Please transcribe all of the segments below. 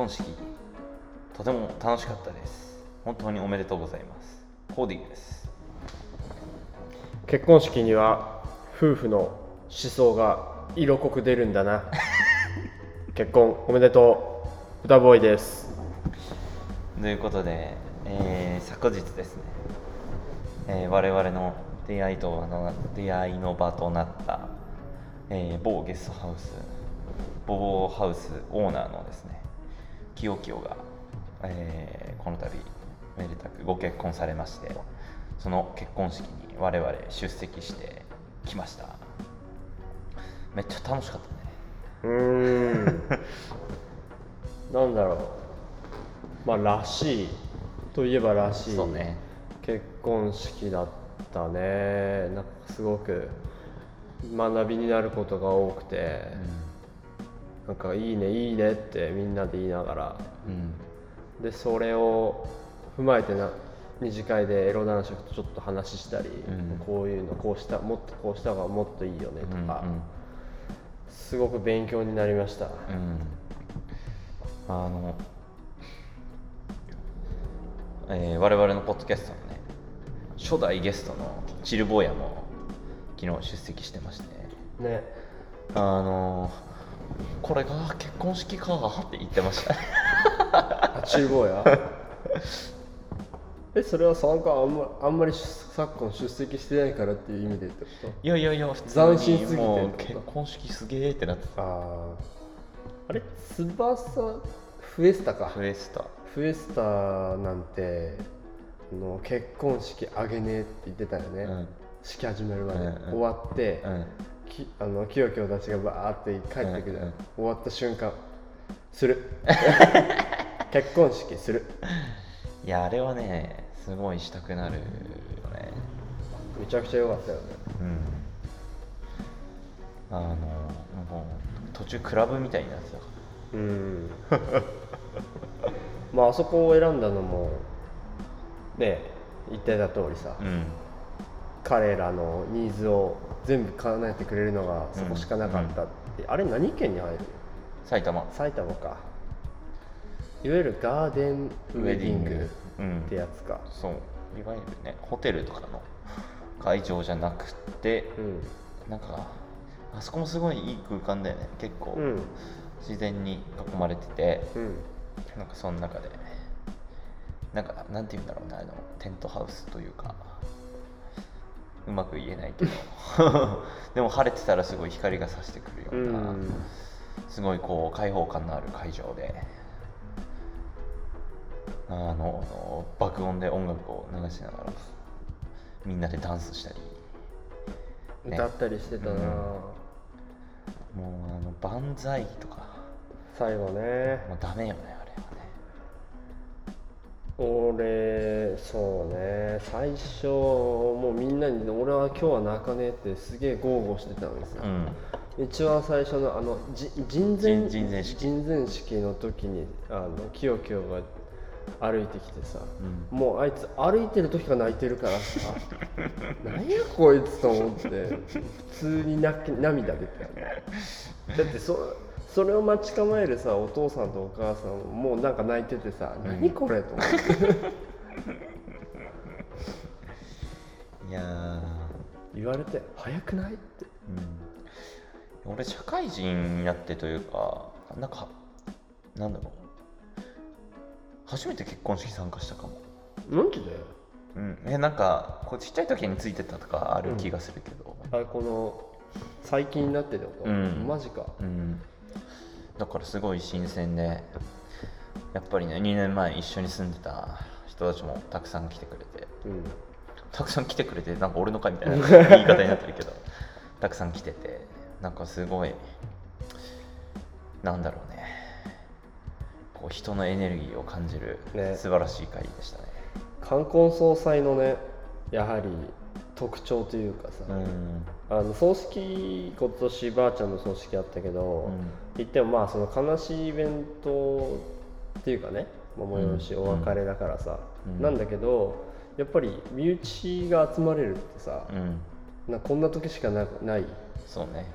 婚式。とても楽しかったです。本当におめでとうございます。コーディです。結婚式には夫婦の思想が色濃く出るんだな。結婚おめでとう。歌ボーイです。ということで、えー昨日ですね、えー我々の出会いとの出会いの場となった、えー某ゲストハウスボボハウスオーナーのですね清清が、えーこの度めでたくご結婚されましてその結婚式に我々出席してきました。めっちゃ楽しかったね。うーん。なんだろう。まあらしいといえばらしいそうね。結婚式だったね。なんかすごく学びになることが多くて、なんかいいねいいねってみんなで言いながら。うん。でそれを踏まえてな二次会でエロ男爵とちょっと話したり、ん。こういうのこうしたもっとこうした方がもっといいよねとか、うんうんすごく勉強になりました。うん。あの、えー我々のポッドキャストのね初代ゲストのチルボーヤも昨日出席してまして。ね。あのこれが結婚式かって言ってました。あ厨房や？えそれは参加あんまあんまり昨今出席してないからっていう意味でってこいやいやいや普通斬新すぎて結婚式すげえってなってとあああれ？翼フエスタか。フエスタ。フエスタなんてあの結婚式あげねえって言ってたよね、うん。式始めるまで、うんうん。終わって、うんきあのキヨキヨたちがバーって帰ってくる、うんうん。終わった瞬間。する。結婚式する。いやあれはねすごいしたくなるよね。めちゃくちゃ良かったよね。うん。あのもう途中クラブみたいになってたかうん。まああそこを選んだのもね言ってた通りさ、らうん彼らのニーズを全部叶えてくれるのがそこしかなかったって、あれ何県に入る？埼玉。埼玉か。いわゆるガーデンウェディングうんってやつか。そう。いわゆるねホテルとかの会場じゃなくてうん。なんかあそこもすごいいい空間だよね。結構うん。自然に囲まれててうんなんかその中でなんかなんて言うんだろうねあのテントハウスというかうまく言えないけど。でも晴れてたらすごい光が差してくるよううなん。すごいこう開放感のある会場で。あの爆音で音楽を流しながらみんなでダンスしたり。ね。歌ったりしてたな、うん。もうあの万歳とか。最後ね。もうダメよね俺そうね。最初もうみんなに「俺は今日は泣かねえ」ってすげえ豪語してたんですよ、うん。一番最初のあのじ人前人人前式。人前式の時にあのキヨキヨが歩いてきてさ、うもうあいつ歩いてる時から泣いてるからさ 何やこいつと思って普通に泣き涙出た。よねだってそそれを待ち構えるさお父さんとお母さんももうなんか泣いててさ「何これ?」と思って。いやー。言われて「早くない?」って。うん、俺社会人になってというかなんかなんだろう。初めて結婚式参加したかも、なんで？だようん、えなんかこうちっちゃい時についてたとかある気がするけど、あこの最近になってってこと、うん。マジか。うんだからすごい新鮮でやっぱりね2年前一緒に住んでた人たちもたくさん来てくれてうん。たくさん来てくれてなんか俺の会みたいな 言い方になってるけどたくさん来ててなんかすごいなんだろうね。こう人のエネルギーを感じるね。素晴らしい会でしたね。冠婚葬祭のねやはり特徴というかさ、うん。あの葬式今年ばあちゃんの葬式あったけど、うん言ってもまあその悲しいイベントっていうかね、まあ、催し、うんお別れだからさ、うん。なんだけどやっぱり身内が集まれるってさ、うん。なこんな時しかなない。そうね。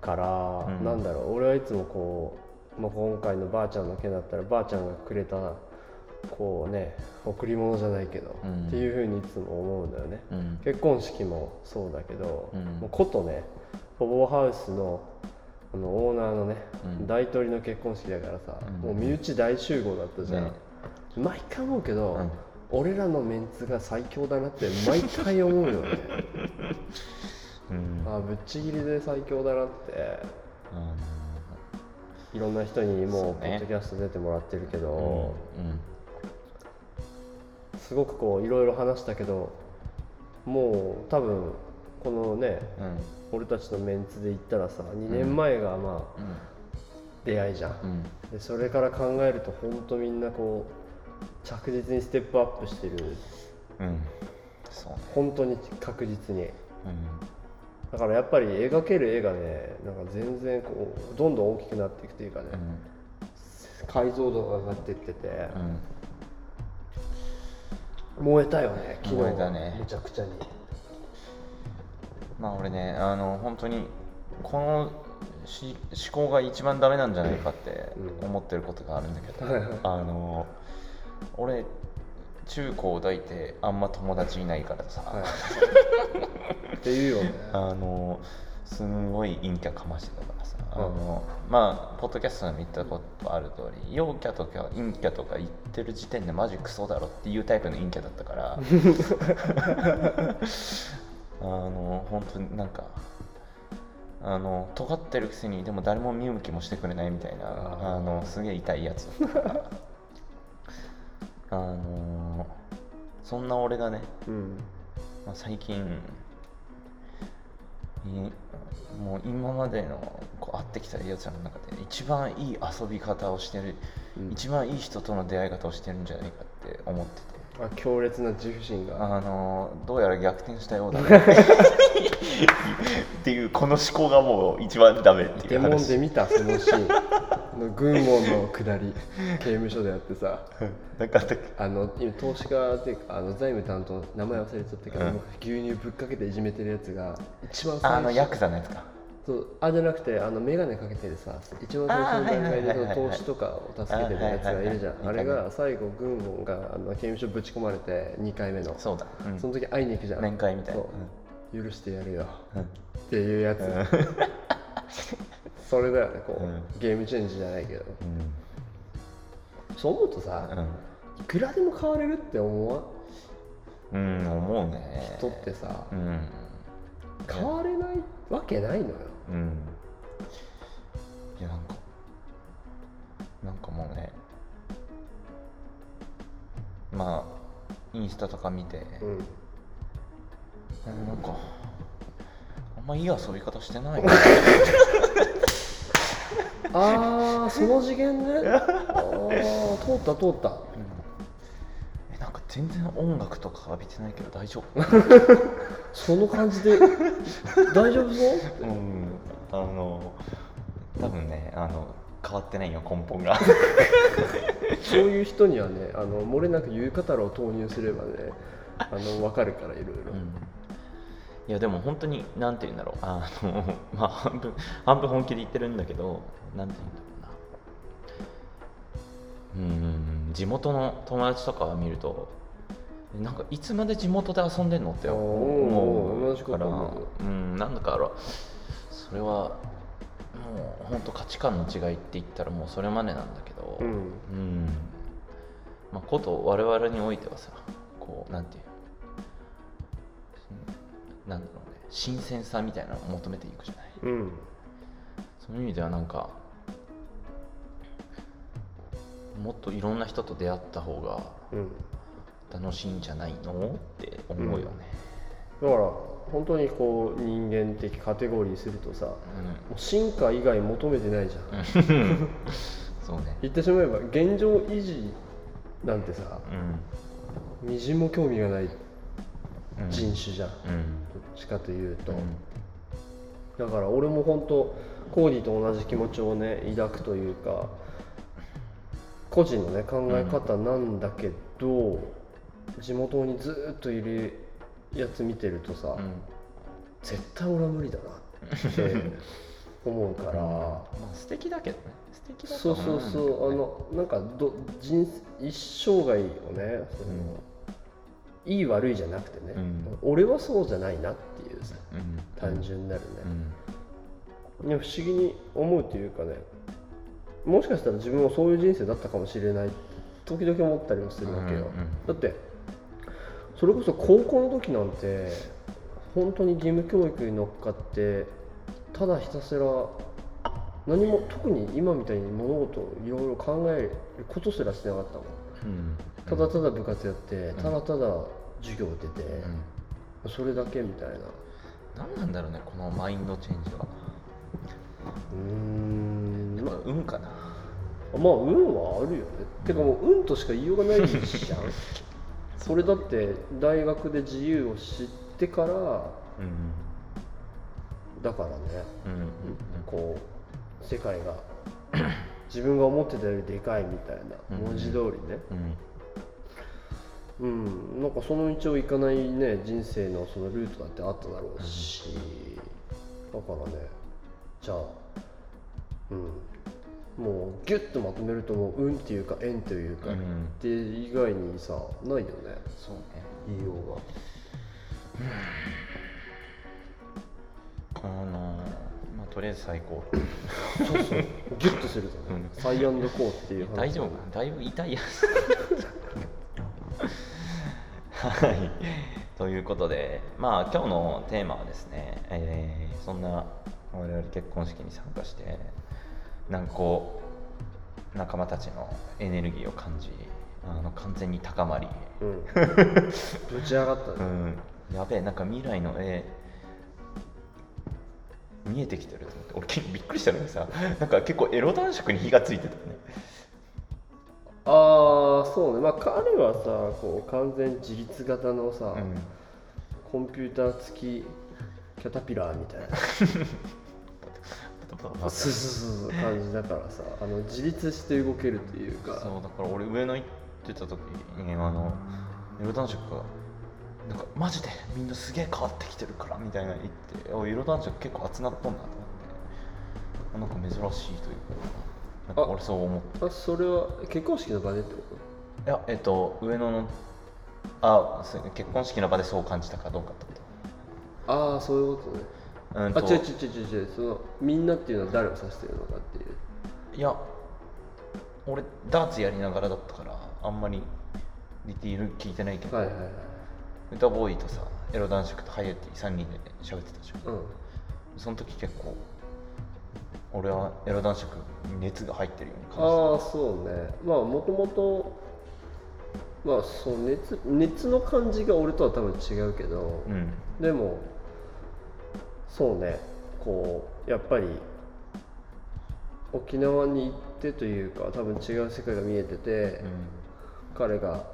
から、うん。なんだろう俺はいつもこうまあ、今回のばあちゃんの件だったらばあちゃんがくれたこうね贈り物じゃないけど、うん。っていうふうにいつも思うんだよね。うん。結婚式もそうだけど、うん。もうことねボボハウスのあのオーナーのね、うん。大統領の結婚式だからさ、うん。もう身内大集合だったじゃん、ね。毎回思うけど、うん。俺らのメンツが最強だなって毎回思うよね。うん。あぶっちぎりで最強だなって。あいろんな人にもそうポッドキャスト出てもらってるけど、のすごくこういろいろ話したけどもう多分このね俺たちのメンツで言ったらさ2年前がまあ出会いじゃん、うん。でそれから考えると本当みんなこう着実にステップアップしてる。うん。そうね。本当に確実に。うん。だからやっぱり描ける絵がねなんか全然こうどんどん大きくなっていくというかね、解像度が上がっていってて、うん。燃えたよね昨日。燃えたね。めちゃくちゃにまあ俺ねあの本当にこのし思考が一番ダメなんじゃないかってうん。思ってることがあるんだけど、はいはい。あの俺中高抱いてあんま友達いないからさ、はい。っていうよね。あのすんごい陰キャかましてたからさ、うん。あのまあポッドキャストでも言ったことある通り陽キャとか陰キャとか言ってる時点でマジクソだろっていうタイプの陰キャだったから あの本当になんかあの尖ってるくせにでも誰も見向きもしてくれないみたいなあのすげえ痛いやつ。だったからあのそんな俺がねうん。まあ、最近いもう今までのこう会ってきたやつらの中で一番いい遊び方をしてる、うん。一番いい人との出会い方をしてるんじゃないかって思っててあ強烈な自負心が。あのどうやら逆転したようだね。っていうこの思考がもう一番ダメっていデモンう話で見たそのシーン。あの軍門の下り刑務所でやってさ。なんかあの今投資家っていうかあの財務担当名前忘れちゃったけど、うん。牛乳ぶっかけていじめてるやつが一番最初。あのヤクザのやつかそうあじゃなくてあの眼鏡かけてるさ一番最初の段階でその投資とかを助けてるやつがいるじゃん。あれが最後軍門があの刑務所ぶち込まれて2回目の。そうだ、うん。その時会いに行くじゃん。面会みたいな。そう。許してやるよ。うん。っていうやつ、それだよねこう、うん。ゲームチェンジじゃないけど。うん。そう思うとさ、いくらでも変われるって思わん？うん、うん、思うね。人ってさうん。変われないわけないのようん。いやなんかなんかもうねまあインスタとか見て、うん。うんなんかあんまいい遊び方してない。な ああその次元ね。ああ通った通った。えなんか全然音楽とか浴びてないけど大丈夫。その感じで 大丈夫そううん。あの多分ねあの変わってないよ根本が。そういう人にはねあの漏れなく言う方を投入すればねあの分かるからいろいろ。うん。いやでも本当になんて言うんだろう。あのまあ半分半分本気で言ってるんだけどなんて言うんだろうな。うん地元の友達とか見るとえなんかいつまで地元で遊んでんのって思うからううんなんだからそれはもう本当価値観の違いって言ったらもうそれまでなんだけどうん。うん。まあこと我々においてはさこうなんていうなんだろうね新鮮さみたいなのを求めていくじゃない。うん。その意味ではなんかもっといろんな人と出会った方がうん。楽しいんじゃないの？って思うよね、だから本当にこう人間的カテゴリーするとさもうう進化以外求めてないじゃん。ん。そうね。言ってしまえば現状維持なんてさうん。みじんも興味がないうん人種じゃん、どっうん。ちかというと、うん。だから俺も本当コーディと同じ気持ちをね抱くというか個人のね考え方なんだけど、地元にずっといるやつ見てるとさ、うん。絶対俺は無理だなって思うから、まあ素敵だけどね。素敵だとそう思そうそう。ねのなんかど人一生涯をねその、いい悪いじゃなくてね、うん。俺はそうじゃないなっていうさうん。単純なるね、うん。いや不思議に思うというかねもしかしたら自分もそういう人生だったかもしれない時々思ったりもするわけよ、うんうんだってそれこそ高校の時なんて本当に義務教育に乗っかってただひたすら何も特に今みたいに物事をいろいろ考えることすらしてなかったもん。うん。ただただ部活やってただただ授業出て、うん。それだけみたいな。何なんだろうねこのマインドチェンジは。うーんやっぱ運かな。まあ運はあるよね、てかもう運としか言いようがないじゃん。それだって大学で自由を知ってからうんだからね。こう世界が自分が思ってたよりでかいみたいなうん文字通りね。うん。うん、なんかその道を行かないね人生のそのルートだってあっただろうし、だからねじゃあうんもうギュッとまとめるともう運っていうか縁というか、うん。って以外にさないよね。そうね。言いようがあのまあとりあえず最高。そうそう。ギュッとするとね、うん。サイアンドコーっていう話。大丈夫かな？だいぶ痛いやつ。はい。ということでまあ今日のテーマはですね、えーそんな我々結婚式に参加してなんかこう仲間たちのエネルギーを感じあの完全に高まり。うん。ぶち上がったね、うん。やべえなんか未来の絵見えてきてると思って。俺びっくりしたのにさなんか結構エロ男色に火がついてたね。ああそうね。まあ彼はさこう完全自立型のさ、うん。コンピューター付きキャタピラーみたいな そうそうそう感じだからさあの自立して動けるというか。そうだから俺上野行ってた時にあのエロ男色がなんかマジでみんなすげえ変わってきてるからみたいな言っておエロ男色結構集まっとんなと思ってなんか珍しいというかなんか俺そう思ってあそれは結婚式の場でってこいやえっと上野のあ結婚式の場でそう感じたかどうかってこと。とああそういうことねうんと。あ違う違う違う違うそのみんなっていうのは誰を指してるのかっていう。いや俺ダーツやりながらだったからあんまりディティール聞いてないけど、はいはいはい。歌ボーイとさエロ男爵とハイエティ3人で喋ってたじゃん。うん。その時結構俺はエロ男爵に熱が入ってるように感ああそうね。まあもともとまあそう熱熱の感じが俺とは多分違うけど、じうん。でもそうね。こうやっぱり沖縄に行ってというか多分違う世界が見えてて、彼が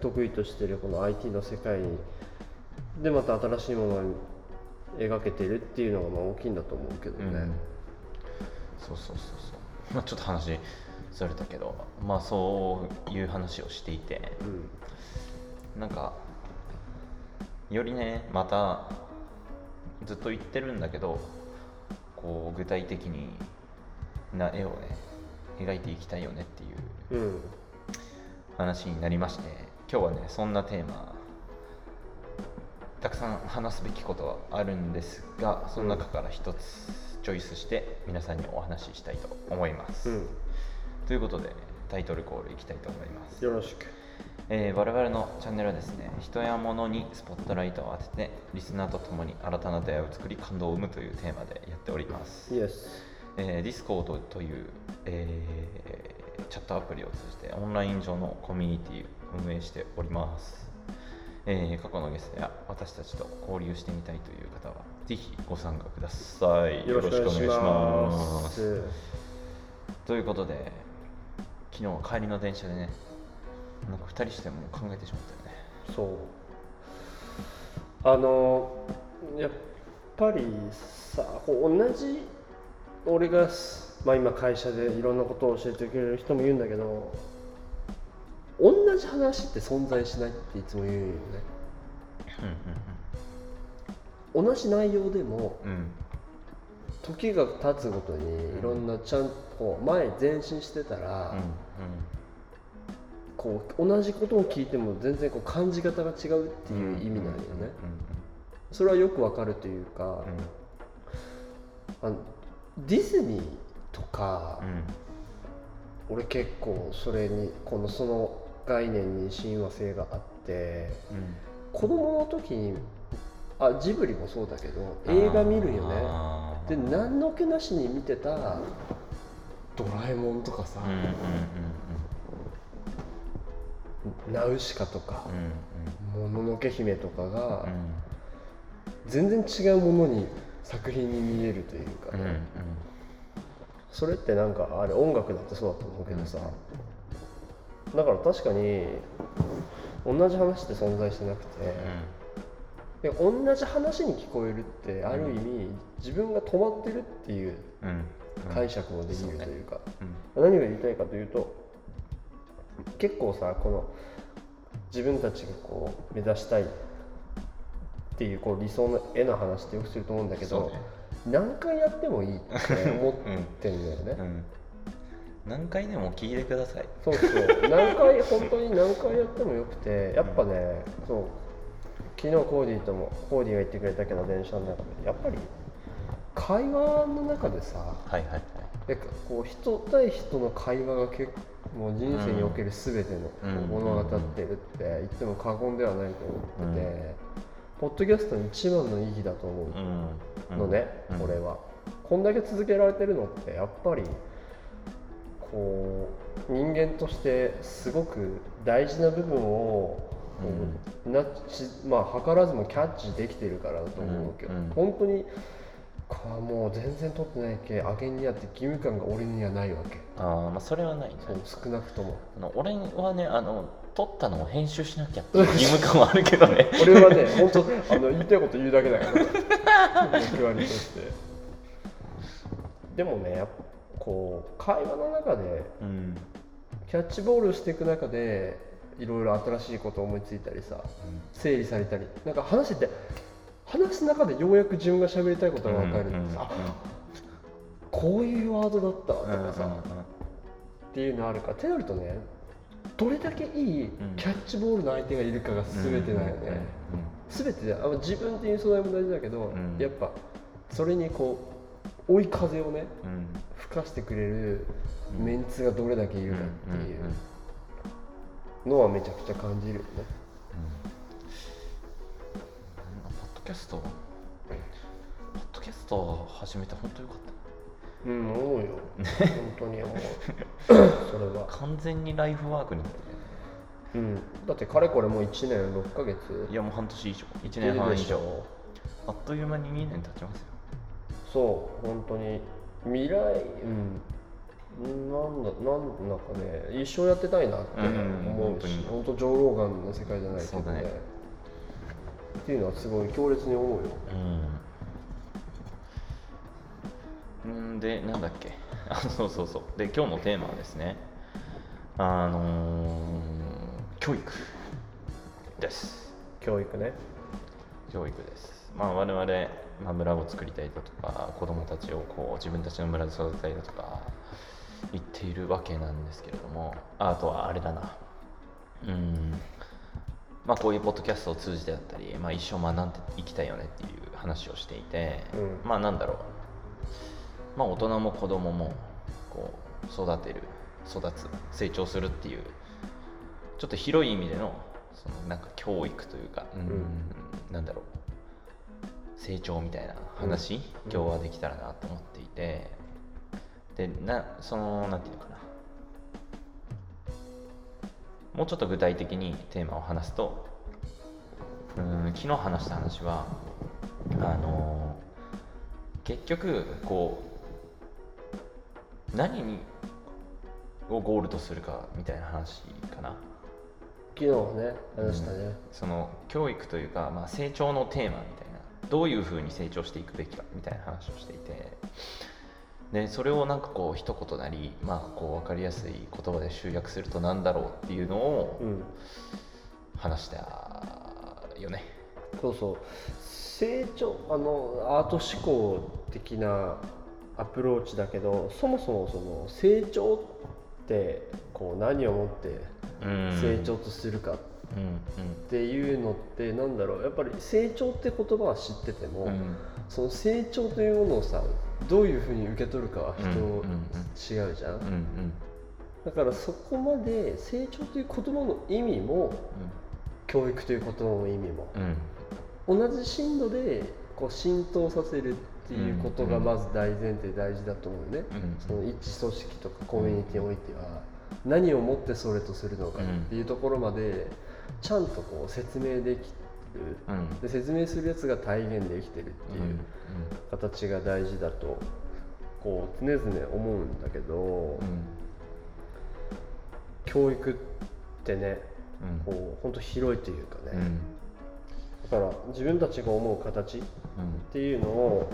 得意としてるこの IT の世界にでまた新しいものを描けてるっていうのがまあ大きいんだと思うけどうん、ね、うん。そうそうそうそう。まあちょっと話それたけどまあそういう話をしていて。うん。なんかよりねまたずっと言ってるんだけどこう具体的にな絵をね描いていきたいよねっていううん話になりまして今日はねそんなテーマたくさん話すべきことはあるんですがその中から一つチョイスして皆さんにお話ししたいと思います、うん。ということでタイトルコールいきたいと思います。よろしくえー我々のチャンネルはですね人や物にスポットライトを当ててリスナーと共に新たな出会いを作り感動を生むというテーマでやっております、イエスえー、Discord という、えーチャットアプリを通じてオンライン上のコミュニティを運営しております、えー過去のゲストや私たちと交流してみたいという方はぜひご参加ください。よろしくお願いします。ということで昨日帰りの電車でねなんか2人してもう考えてしまったよね。そう。あのやっぱりさこう同じ俺が、まあ、今会社でいろんなことを教えてくれる人も言うんだけど同じ話って存在しないっていつも言うよね。同じ内容でもうん。うん時が経つごとにいろんなちゃんこう前前進してたら、うんこう同じことを聞いても全然こう感じ方が違うっていう意味なんよね、それはよくわかるというか、あのディズニーとか、俺結構それにこのその概念に親和性があって子供の時にあジブリもそうだけど映画見るよね。で何の気なしに見てた「ドラえもん」とかさ。うんうんうん「ナウシカ」とかうん「もののけ姫」とかがうん。全然違うものに作品に見えるというかうんうん。ねそれってなんかあれ音楽だってそうだと思うけどさだから確かに同じ話って存在してなくてで同じ話に聞こえるってある意味自分が止まってるっていう解釈もできるというかうん。何が言いたいかというと結構さこの自分たちがこう目指したいっていうこう理想の絵の話ってよくすると思うんだけど、ね。何回やってもいいって思ってんだよね、うん。何回でも聞いてください。そうそう。何回本当に何回やってもよくてやっぱねそう。昨日コーディーともコーディーが言ってくれたけど電車の中で。やっぱり会話の中でさはいはいはい。でこう人対人の会話が結構もう人生における全ての物語ってるって言っても過言ではないと思ってて、ポッドキャストの一番の意義だと思ううん。のね、うん。これは。こんだけ続けられてるのってやっぱりこう人間としてすごく大事な部分を、こうなしまあ図らずもキャッチできてるからだと思うけど、うん。うん。本当にかもう全然取ってないけあげにあって義務感が俺にはないわけ。ああまあそれはないね。そう少なくとも。あの俺はねあの撮ったのを編集しなきゃっていう 義務感はあるけどね。俺はね本当あの言いたいこと言うだけだから。役割として。でもねこう会話の中でうん。キャッチボールしていく中でいろいろ新しいことを思いついたりさ整理されたり。なんか話してて話す中でようやく自分が喋りたいことが分かるんです、あこういうワードだったとかさ、っていうのあるからってなるとねどれだけいいキャッチボールの相手がいるかが全てだよね、全てであの自分っていう素材も大事だけど、うん。やっぱそれにこう追い風をねうん。うん吹かしてくれるメンツがどれだけいるかっていううんうんうん。のはめちゃくちゃ感じるよね。ドキャストポッドキャストを始めて本当よかっうん、思うよ。本当に思う。それはた。完全にライフワークになってうん。だってかれこれもう1年6ヶ月るいやもう半年以上1年半以上あっという間に2年経ちますよそう、本当に未来、うん。なんだ、なんだかね、一生やってたいなってうん思うし、本本当上老眼の世界じゃないけどね。っていうのはすごい強烈に思うよ。うん。ん。でなんだっけ？あ そうそうそう。で今日のテーマはですね。あのー教育です。教育ね。教育です。まあ我々、まあ、村を作りたいだとか子供たちをこう自分たちの村で育てたいだとか言っているわけなんですけれども。ああとはあれだな。うんまあこういうポッドキャストを通じてだったり、まあ、一生学んでいきたいよねっていう話をしていて、うん。まあなんだろう。まあ大人も子供もこう育てる育つ成長するっていうちょっと広い意味でのそのなんか教育というか、うん。うんなんだろう。成長みたいな話、うん。今日はできたらなと思っていて。でなそのなんていうのかなもうちょっと具体的にテーマを話すとうん昨日話した話はあの結局こう何にをゴールとするかみたいな話かな昨日はね、話したね。その教育というか、まあ、成長のテーマみたいなどういうふうに成長していくべきかみたいな話をしていてでそれをなんかこう一言なり、まあ、こう分かりやすい言葉で集約するとなんだろうっていうのをうん。話したよね。そうそう。成長あのアート思考的なアプローチだけどそもそもその成長ってこう何をもってうん。成長とするかっうん。ていうのってなんだろう。やっぱり成長って言葉は知ってても、うんうんその成長というものをさどういうふうに受け取るかは人違うじゃん、だからそこまで成長という言葉の意味も教育という言葉の意味もうん。同じ深度でこう浸透させるっていうことがまず大前提大事だと思うよね、うんその一組織とかコミュニティにおいては何をもってそれとするのかっていうところまでちゃんとこう説明できるうん。で説明するやつが体現できてるっていう形が大事だとこう常々思うんだけど、うん。教育ってねうん。こう本当広いというかね、うん。だから自分たちが思う形っうん。ていうのを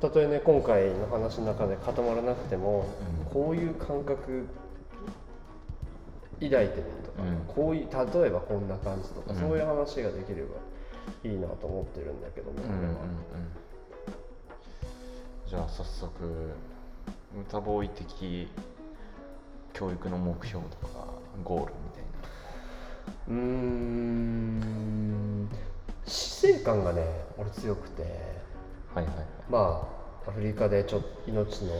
たとえね今回の話の中で固まらなくても、うん。こういう感覚抱いてるとか、うん。こういう例えばこんな感じとか、うん。そういう話ができればいいなと思ってるんだけども、うんうんうん。じゃあ早速歌ボーイ的教育の目標とかゴールみたいうーん。死生観がね俺強くて。なはいはいはい。まあアフリカでちょっと命の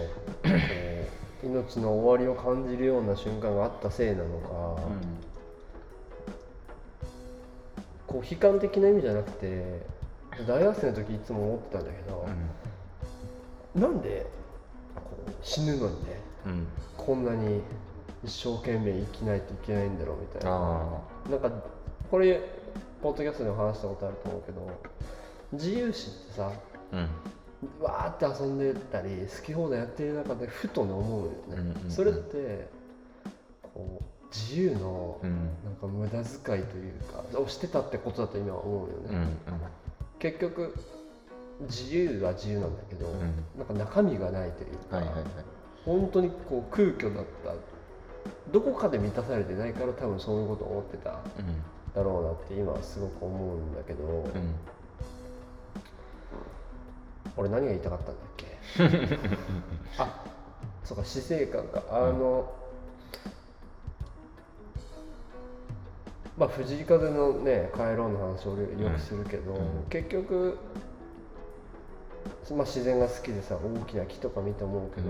命の終わりを感じるような瞬間があったせいなのか、こう悲観的な意味じゃなくて大学生の時いつも思ってたんだけど、なんでこう死ぬのにねうん。うんこんなに一生懸命生きないといけないんだろうみたいな。あなんかこれポッドキャストでも話したことあると思うけど自由視ってさあうんわーって遊んでたり好き放題やってる中でふとね思うよね、うんうんうん。それってこう自由のうん。なんか無駄遣いというかをしてたってことだと今は思うよね、うん結局自由は自由なんだけど、ん。なんか中身がないというか、はいはいはい。本当にこう空虚だった。どこかで満たされてないから多分そういうことを思ってたうん。だろうなって今はすごく思うんだけど、うん俺何が言いたかったんだっけ？あそうか死生観か。あの、まあ藤井風のね帰ろうの話俺よくするけど、うん。結局まあ自然が好きでさ大きな木とか見て思うけど、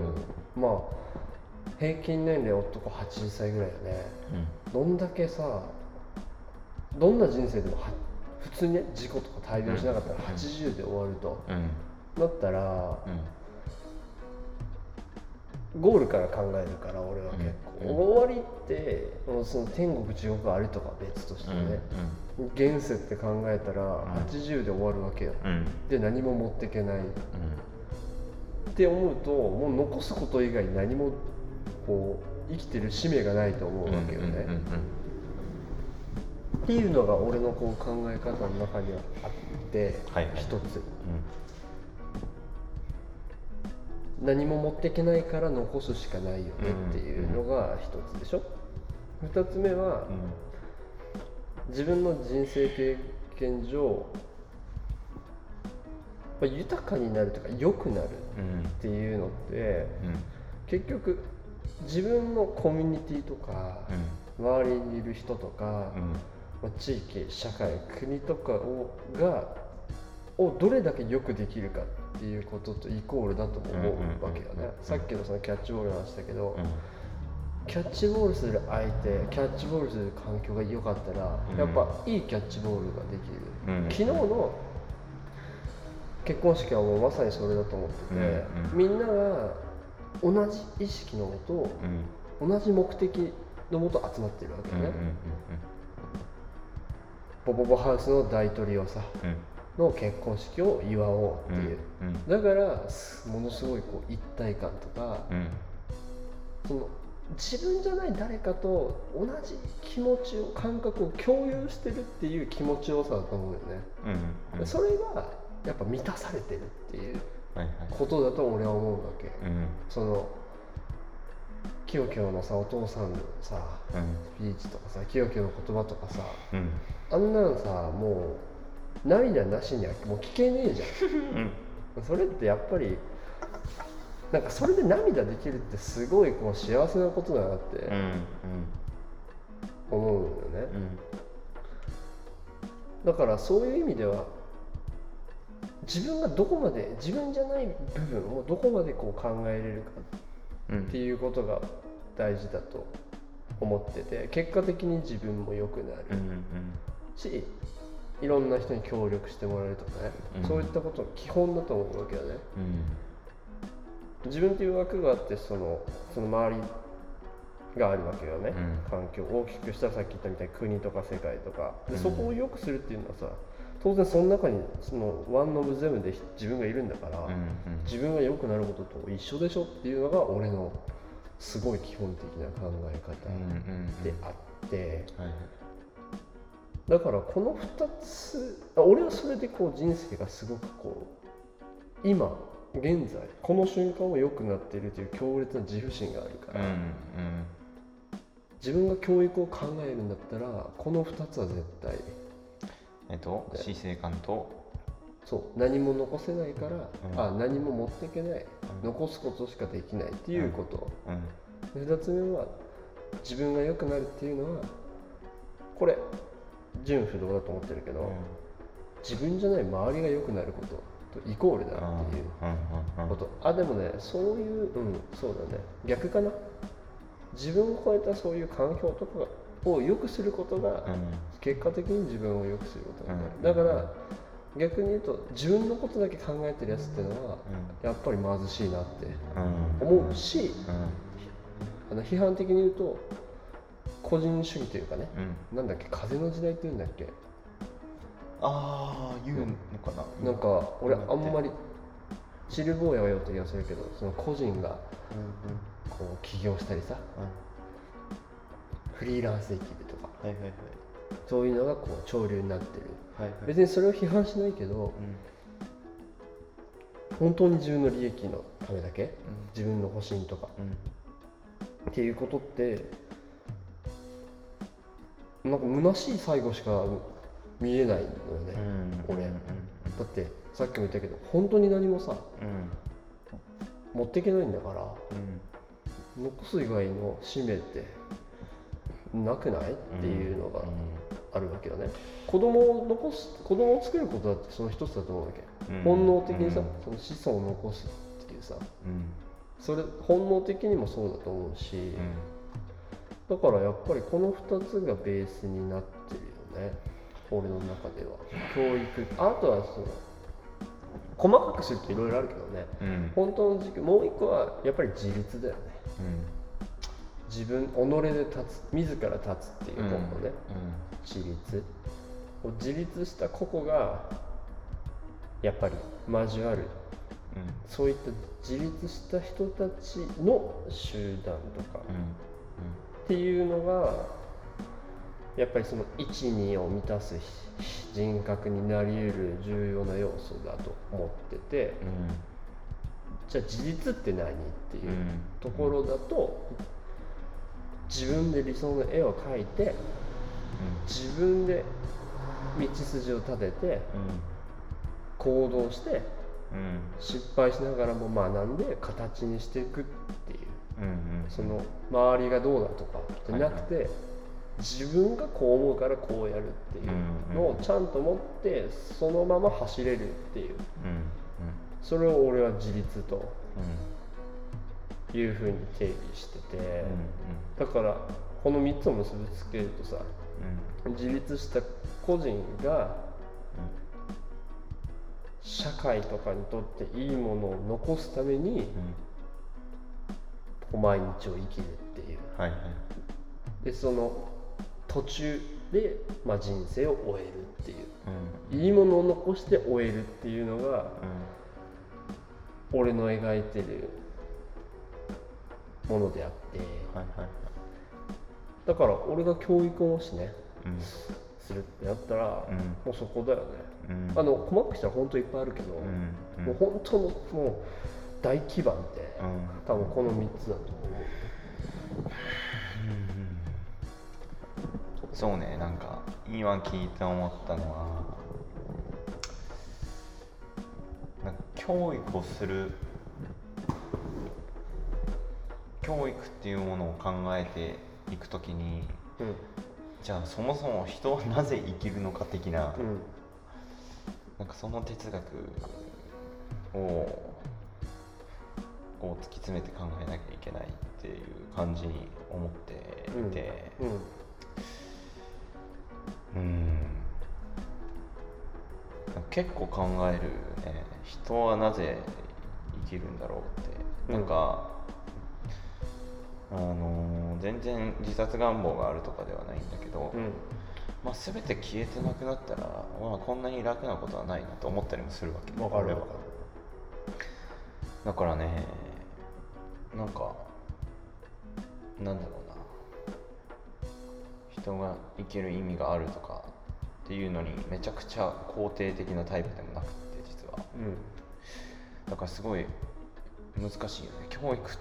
まあ平均年齢男80歳ぐらいよね。どんだけさどんな人生でもは普通にね事故とか大病しなかったらうん80で終わると、うんだったらうん。ゴールから考えるから俺は結構、うん。終わりってその天国地獄あるとかは別としてね、現世って考えたら80で終わるわけよ、うん。うんで何も持ってけない。って思うともう残すこと以外に何もこう生きてる使命がないと思うわけよね、うん。うん。うん。っていうのが俺のこう考え方の中にはあってはいはい。一つ何も持ってけないから残すしかないよねっていうのが一つでしょ？二つ目は自分の人生経験上まあ豊かになるとか良くなるっていうのってうん。結局自分のコミュニティとか周りにいる人とか、うん。まあ、地域社会国とかをがをどれだけよくできるかっていうこととイコールだとも思うわけよね。さっきのそのキャッチボールの話だけど、うん。キャッチボールする相手キャッチボールする環境が良かったら、うん。やっぱいいキャッチボールができる、うん。昨日の結婚式はもうまさにそれだと思ってて、うんうん。みんなが同じ意識のもとうん同じ目的のもと集まってるわけね、ボボボハウスの大トリオさうんの結婚式を祝おうっていう、うんだからすものすごいこう一体感とか、うん。その自分じゃない誰かと同じ気持ちを感覚を共有してるっていう気持ちよさだと思うよね、うんうん。それがやっぱ満たされてるっていうはいはい。ことだと俺は思うわけ。うん。そのキヨキヨのさお父さんのさうん。スピーチとかさキヨキヨの言葉とかさうん。あんなんさもう涙なしにはもう聞けねえじゃん。うん。それってやっぱりなんかそれで涙できるってすごいこう幸せなことだなって思うよね、だからそういう意味では自分がどこまで自分じゃない部分をどこまでこう考えれるかっていうことが大事だと思ってて結果的に自分も良くなるしいろんな人に協力してもらえるとかね、うん。そういったことの基本だと思うわけだね。うん。自分という枠があってそのその周りがあるわけよね、うん。環境。を大きくしたらさっき言ったみたいに国とか世界とか。でうん。そこを良くするっていうのはさ当然その中にそのワン・オブ・ゼムで自分がいるんだから、自分が良くなることと一緒でしょっていうのが俺のすごい基本的な考え方であって、はいはいだからこの2つあ俺はそれでこう人生がすごくこう今現在この瞬間は良くなっているという強烈な自負心があるから、うんうん自分が教育を考えるんだったらこの2つは絶対えっとね死生観とそう何も残せないから、うん。あ何も持っていけない残すことしかできないっていうこと、うん。で2つ目は自分が良くなるっていうのはこれ純不動だと思ってるけど、自分じゃない周りが良くなることとイコールだっていううん。うん。こと。あでもねそういううんそうだね。逆かな？自分を超えたそういう環境とかを良くすることがうん。結果的に自分を良くすることになる、うん。だから逆に言うと自分のことだけ考えてるやつっていうのはやっぱり貧しいなってうん。思うしうん。あの批判的に言うと個人主義というかねうん。なんだっけ風の時代っていうんだっけ？ああ言うのかな？なんか俺あんまりりチル坊やはよって言わせるけどその個人がうんこう起業したりさフリーランスで生きるとか。はいはいはい。そういうのがこう潮流になってる。はいはい。別にそれを批判しないけど本当に自分の利益のためだけ？自分の保身とか。うんうん。っていうことってなんか虚しい最後しか見えないのよね、うん。俺。うん。だってさっきも言ったけど本当に何もさうん持っていけないんだからうん。残す以外の使命ってなくない？っていうのがあるわけよね。子供を残す子供を作ることだってその一つだと思うわけ、うん。本能的にさ、うん。その子孫を残すっていうさ。うん。それ本能的にもそうだと思うし、うんだからやっぱりこの2つがベースになってるよね。俺の中では。教育。あとはその細かくするといろいろあるけどね。うん。本当の軸もう一個はやっぱり自立だよね。自分己で立つ自ら立つっていううん。方のね、自立。自立した個々がやっぱり交わる。そういった自立した人たちの集団とかっていうのがやっぱりその12を満たす人格になり得る重要な要素だと思っててじゃあ自立って何っていうところだと自分で理想の絵を描いて自分で道筋を立てて行動して失敗しながらも学んで形にしていくっていうその周りがどうだとかじゃなくて、自分がこう思うからこうやるっていうのをちゃんと持ってそのまま走れるっていう。それを俺は自立というふうに定義してて、だからこの3つを結びつけるとさ自立した個人が社会とかにとっていいものを残すために毎日を生きるっていう。はいはい。でその途中で、まあ、人生を終えるっていう。うん。いいものを残して終えるっていうのがう俺の描いてるものであって。んはいはい。だから俺が教育をもしねうん。するってなったら、うん。もうそこだよね。うん。あの細かくしたら本当いっぱいあるけど、うん。もう本当のもう大基盤ってうん。多分この3つだと思う。そうねなんか今聞いて思ったのは教育をする教育っていうものを考えていくときにうん。じゃあそもそも人はなぜ生きるのか的な、うん。なんかその哲学をこう突き詰めて考えなきゃいけないっていう感じに思っていて。うん。うん。結構考えるね。人はなぜ生きるんだろうって。なんか、あのー全然自殺願望があるとかではないんだけど、うん。まあ、全て消えてなくなったら、まあ、こんなに楽なことはないなと思ったりもするわけ。わかるわかだからねなんかなんだろうな。人が生きる意味があるとかっていうのにめちゃくちゃ肯定的なタイプでもなくって実は。るだからすごい難しいよね。教育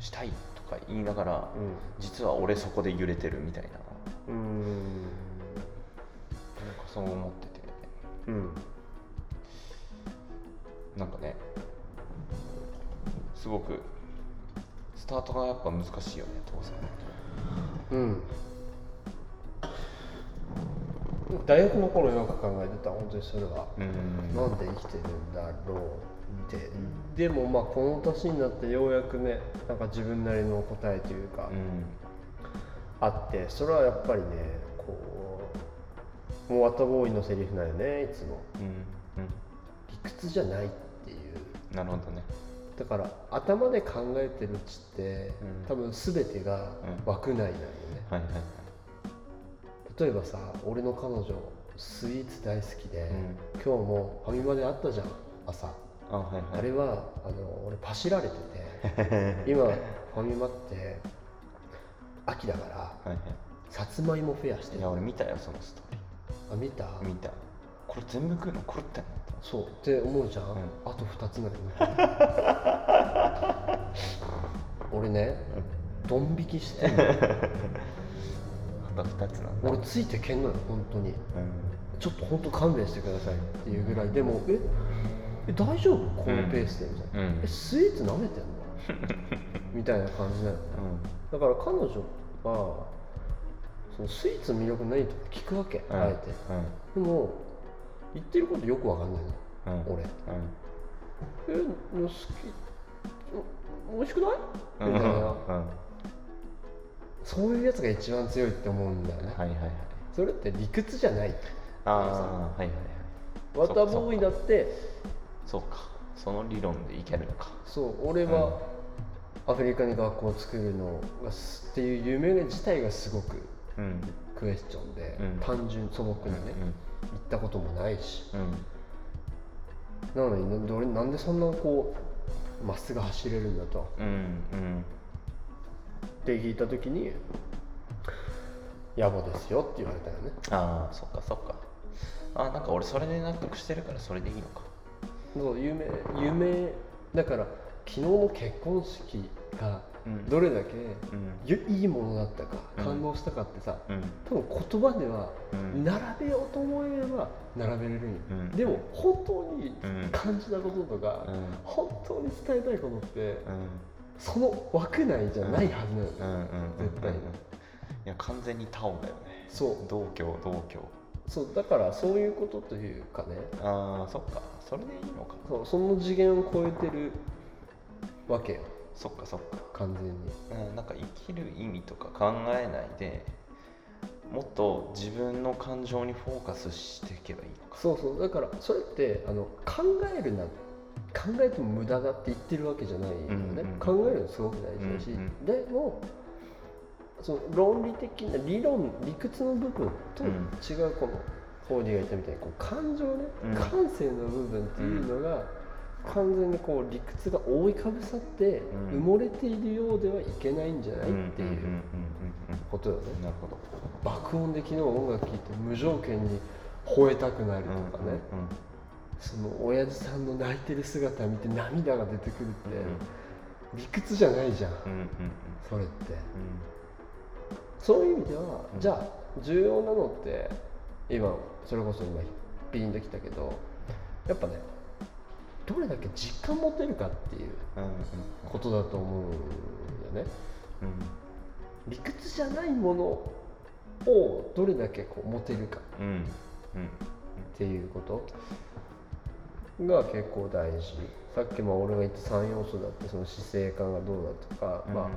したいとか言いながら、うん。実は俺そこで揺れてるみたいな。うんうん。なんかそう思ってて。うん。なんかねすごくスタートがやっぱ難しいよね当然うん。大学の頃よく考えてた本当にそれは、うん。なんで生きてるんだろうって、でもまあこの年になってようやくねなんか自分なりの答えというか、うん。あってそれはやっぱりねこうもうワタボーイのセリフなんよねいつも。うん。理屈じゃないっていう。うんなるほどねだから頭で考えてるうちって、うん。多分全てが枠内なんよね、はいはいはい。例えばさ俺の彼女スイーツ大好きで、うん。今日もファミマで会ったじゃん朝、あはいはい。あれはあの俺パシられてて 今ファミマって秋だからはいはさつまいもフェアしてる。いいや俺見たよそのストーリあ見た？ー見たこれ全部食うの狂ってんの？そう。って思うじゃん、ん。あと2つなの 俺ねドン引きしてんのあと2つなんだ。俺ついてけんのよ本当に。うん。ちょっと本当勘弁してくださいっていうぐらい。でもええ大丈夫？このペースでみたいな、うん。えスイーツ舐めてんの？みたいな感じなのだから彼女はそのスイーツの魅力ないと聞くわけ、うん。あえて。でも言ってることよくわかんないのうん。うん俺。うん。え好き。お美味しくない？うん。みたいな。うん。そういうやつが一番強いって思うんだよね、はいはいはい。それって理屈じゃない。ああはいはいはい。ワタボーイだってそうか。その理論でいけるのか。そう俺はアフリカに学校を作るのがすっていう夢自体がすごくうん。クエスチョンで、うん。単純素朴にね、行ったこともないし。うん。うんなのになんで俺なんでそんなこうまっすぐ走れるんだと。うんうん。って聞いた時に「野暮ですよ」って言われたよね。ああそっかそっか。あなんか俺それで納得してるからそれでいいのか。そう夢夢だから昨日の結婚式がうんどれだけいいものだったかうん。感動したかってさ、うん。多分言葉ではうん。並べようと思えば並べれるんよ、うん。でも本当にうん。感じたこととか、うん。本当に伝えたいことってうん。その枠内じゃないはずなのよ、うん。うん。うん。絶対に。いや完全にタオだよね。そう。同居同居そうだからそういうことというかね。ああそっか。それでいいのか。そうその次元を超えてるわけよそっかそっか。完全に。うん、なんか生きる意味とか考えないでもっと自分の感情にフォーカスしていけばいいのか。そうそう。だからそれってあの考えるな考えても無駄だって言ってるわけじゃないよね、うんうん考えるのすごく大事だし、うんうんでもその論理的な理論理屈の部分とうん。違うこのコーディが言ったみたいにこう感情ね、うん。感性の部分っていうのが、完全にこう理屈が覆いかぶさって埋うん。もれているようではいけないんじゃない？っていうことよね、うんなるほど。爆音で昨日音楽聴いて無条件に吠えたくなるとかね、その親父さんの泣いてる姿見て涙が出てくるって、うん理屈じゃないじゃん。それって。うん。そういう意味では、うん。じゃあ重要なのって今それこそ今ピンときたけどやっぱねどれだけ実感持てるかっていううんうんことだと思うんだよね。理屈じゃないものをどれだけこう持てるかうんうんうんっていうことが結構大事。さっきも俺が言った3要素だってその姿勢感がどうだとか、うん。まあ、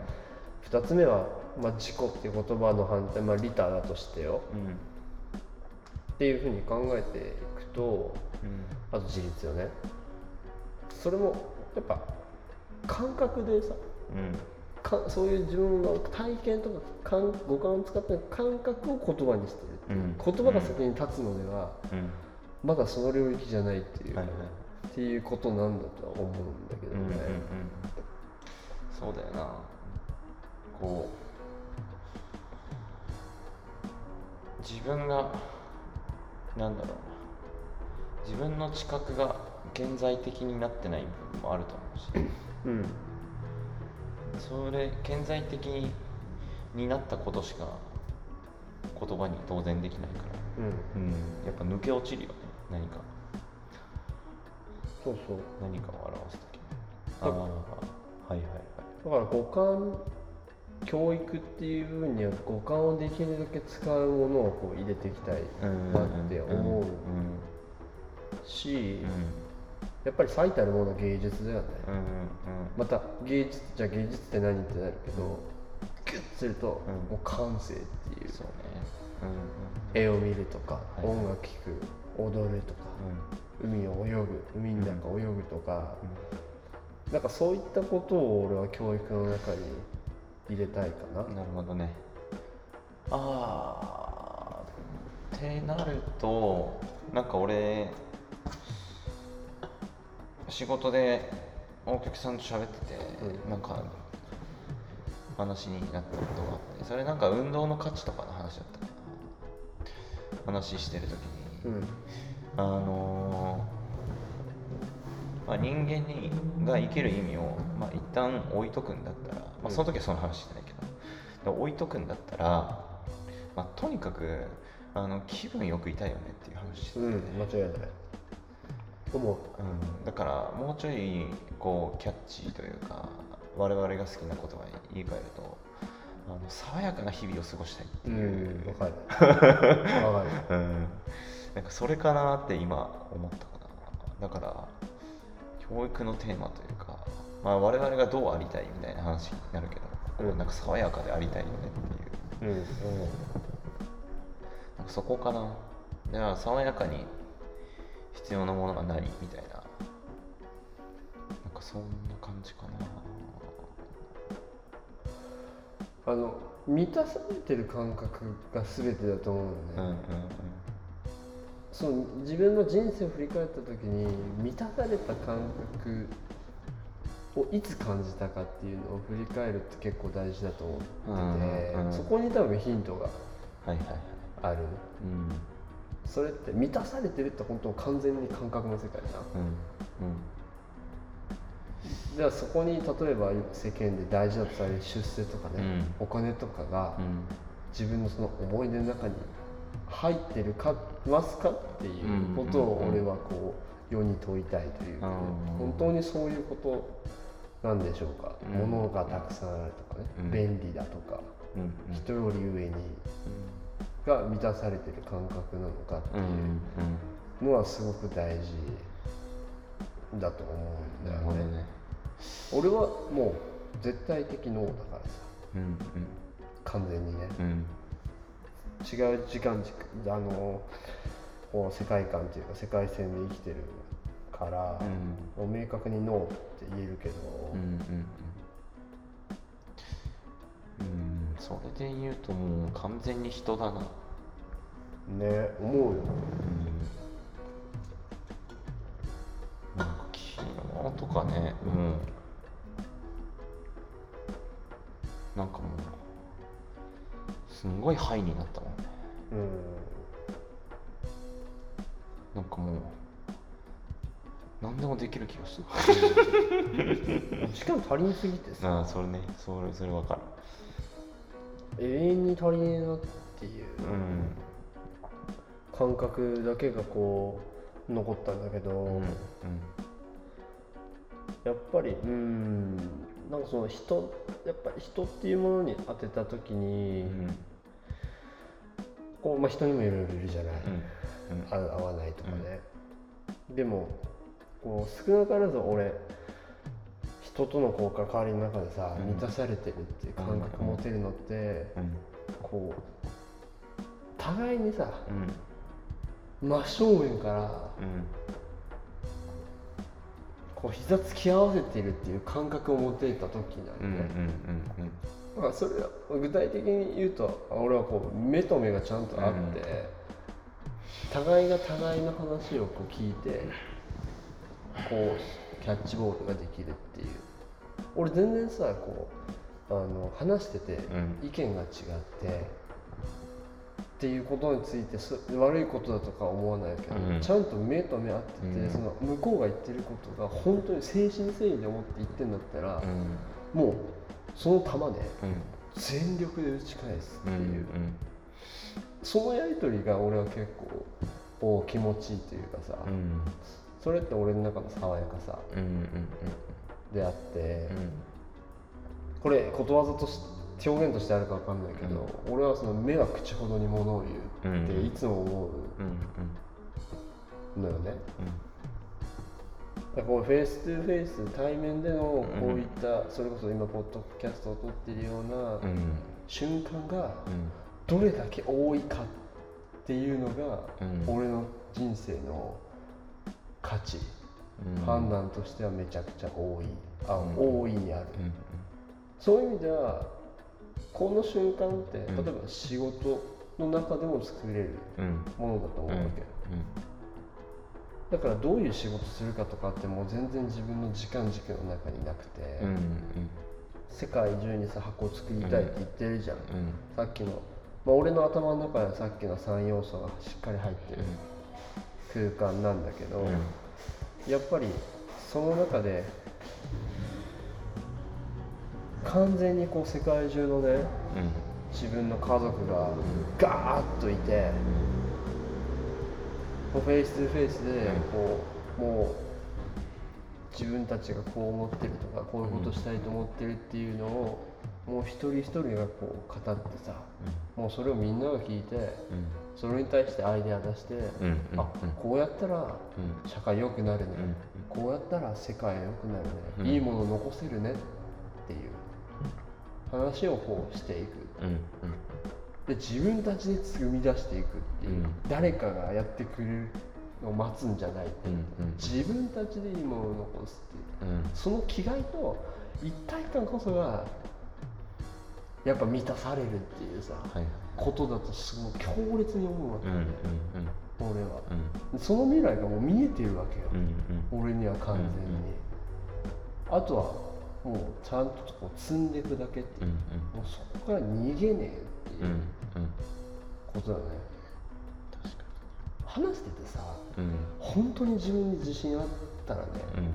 2つ目は、まあ、自己っていう言葉の反対、まあ、リタだとしてよ。うん。っていうふうに考えていくとうん。あと自立よねそれもやっぱ感覚でさうん。かそういう自分の体験とか感五感を使った感覚を言葉にしてる、うん。言葉が先に立つのでは、うん。まだその領域じゃないっていう、はいはい。っていうことなんだとは思うんだけどうんうんうん。ね、そうだよな。こう自分がなんだろうな。自分の知覚が顕在的になってない部分もあると思うし。うん。それ顕在的になったことしか言葉に当然できないから、うん。うん、やっぱ抜け落ちるよね何か。そうそう。何かを表す時に。あだあはいはいはい。だから五感教育っていう部分には五感をできるだけ使うものをこう入れていきたいうんなって思ううん。し、うんやっぱり最たるものは芸術だよね、うんうんまた芸術じゃあ芸術って何ってなるけどギュッとすると、うんもう感性っていう。そうね。絵を見るとか、はい。音楽聴く踊るとか、海を泳ぐ海の中泳ぐとか、なんかそういったことを俺は教育の中に入れたいかな。うんなるほどね。ああってなるとなんか俺仕事でお客さんと喋ってて、うん。なんか話になったことがあってそれなんか運動の価値とかの話だったかな。話してる時に、うん。あのーまあ、人間にが生きる意味を、まあ、一旦置いとくんだったら、まあ、その時はその話してないけど、で置いとくんだったら、まあ、とにかくあの気分よくいたいよねっていう話してて、うん間違いない思ううん。だからもうちょいこうキャッチーというか我々が好きな言葉に言い換えるとあの爽やかな日々を過ごしたいってういう、ん わかる。うん、なんかそれかなって今思ったかな。だから教育のテーマというか、まあ、我々がどうありたいみたいな話になるけど、こうなんか爽やかでありたいよねっていう。うんなんかそこかな。だから爽やかに必要なものは何みたいな。なんかそんな感じかな。あの満たされてる感覚が全てだと思ううんうんのね、その自分の人生を振り返った時に満たされた感覚をいつ感じたかっていうのを振り返るって結構大事だと思ってて、うんうん。そこに多分ヒントがはいはいはい。ある。うんそれって満たされてるって本当完全に感覚の世界じゃん。うん。じゃあそこに例えば世間で大事だとされる出世とかね、うん。お金とかがうん。自分のその思い出の中に入ってるかますかっていうことを俺はこう世に問いたいというかねうん。本当にそういうことなんでしょうか、うん。物がたくさんあるとかね、うん。便利だとかうん。うん。人より上にが満たされてる感覚なのかってうんうんいうのはすごく大事だと思うんだよね。なるほどね俺はもう絶対的ノーだからさ。うん完全にね。うんうん違う時間軸あのこう世界観っていうか世界線で生きてるから、もう明確にノーって言えるけど、うんうんうん。うんそれで言うともう完全に人だな。ね思うよ。うん。なんか昨日とかねもうなんかもうすんごいハイになったもんね。うなんかもう何でもできる気がする。ん。しかも足りんすぎてさ。ああそれね。それそれわかる永遠に足りねえなっていううん。感覚だけがこう残ったんだけど、うんうんやっぱりうんなんかその人やっぱり人っていうものに当てた時に、うんこうまあ、人にもいろいろいるじゃない、うん合う合わないとかね、でもこう少なからず俺人とのこう関わりの中でさ、うん。満たされてるっていう感覚持てるのって、うん。こう互いにさうん。真正面からうん。こう膝つき合わせてるっていう感覚を持てた時なんで、うんまあそれは具体的に言うと俺はこう目と目がちゃんとあって、互いが互いの話をこう聞いてこうキャッチボールができるっていう俺全然さこうあの話しててうん。意見が違って、っていうことについてそ悪いことだとか思わないけど、うん。ちゃんと目と目合ってて、うん。その向こうが言ってることが本当に誠心誠意で思って言ってんだったら、うん。もうその球でうん。全力で打ち返すってう。んいう、そのやり取りが俺は結構お気持ちいいというかさ、うん。それって俺の中の爽やかさ。うんうんであって、うん。これことわざとし表現としてあるか分かんないけど、俺はその目は口ほどに物を言うってうん。いつも思う。のよね、だこう face to face 対面でのこういった、それこそ今ポッドキャストを撮ってるような瞬間がうん。どれだけ多いかっていうのが、うん。俺の人生の価値、うん判断としてはめちゃくちゃ多い。あ、うん。大いにある、うん。そういう意味ではこの瞬間って例うん。えば仕事の中でも作れるうん。ものだと思うわけ、だからどういう仕事するかとかってもう全然自分の時間軸の中になくて、世界中にさ箱作りたいって言ってるじゃん。さっきの、まあ、俺の頭の中ではさっきの3要素がしっかり入ってる空間なんだけど、やっぱりその中で完全にこう世界中のね自分の家族がガーッといてフェイス2フェイスでこうもう自分たちがこう思ってるとかこういうことしたいと思ってるっていうのをもう一人一人がこう語ってさもうそれをみんなが聞いてそれに対してアイデア出してうんうん。あこうやったらうん。社会良くなるね。うんこうやったら世界良くなるね、うん。いいもの残せるね。っていう。話をこうしていく。で自分たちで生み出していくっていう、うん。誰かがやってくれるのを待つんじゃないって自分たちでいいものを残すっていう。うん。その気概と一体感こそがやっぱ満たされるっていうさ、はいことだとすごい強烈に思うわけ。うんうんうん。俺は。うん。その未来がもう見えてるわけよ、うんうん。俺には完全に、あとはもうちゃんとこう積んでいくだけっていう、うんもうそこから逃げねえってうんうん。いうことだね、確か話しててさにうん。本当に自分に自信あったらね、うん。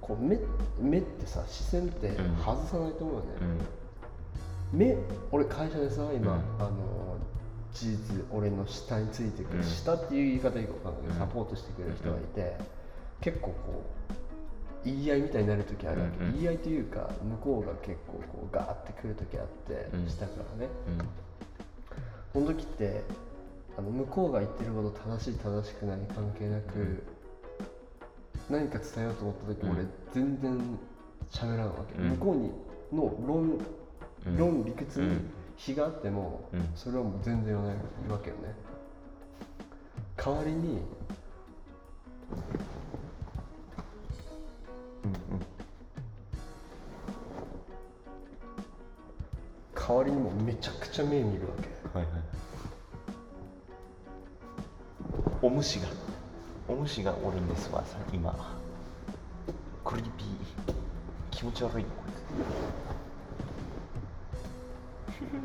こう目目ってさ視線ってうん。外さないと思うよね、うん目俺会社でさ今、うん。あの事実俺の下についてくる、うん下っていう言い方いいか分かんないけど、うん。サポートしてくれる人がいて、結構こう言い合いみたいになる時あるわけ、うんうん。言い合いというか向こうが結構こうガーってくる時あって、うん。下からね。うん。その時ってあの向こうが言ってること正しい正しくない関係なく、うん。何か伝えようと思った時、うん。俺全然喋らんわけ、うん。向こうにの論うん論理屈にうん。非があっても、うん。それはもう全然言わないわけよね。代わりにうん代わりにもめちゃくちゃ目見るわけ。はいはい。お虫が。お虫がおるんですわさ今。クリーピー。気持ち悪いこ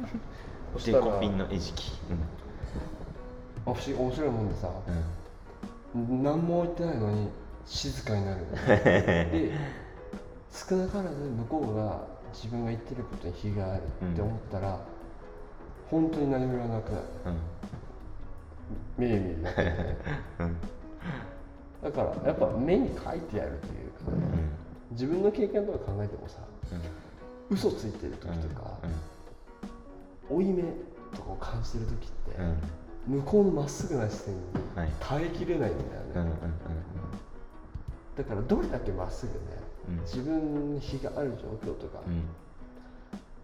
そしたらコピンの餌食。あ不思議面白いもんでさうん。何も言ってないのに静かになる。で少なからず向こうが自分が言ってることに非があるって思ったら、本当に何も言わなくなる。うん。目見るだけ。で ねうん。だからやっぱ目に書いてやるというかね自分の経験とか考えてもさうん。嘘ついてる時とか、うん負い目とかを感じてる時って、うん。向こうのまっすぐな視線にはい。耐えきれないんだよね、だからどれだけまっすぐねうん。自分に非がある状況とか、うん。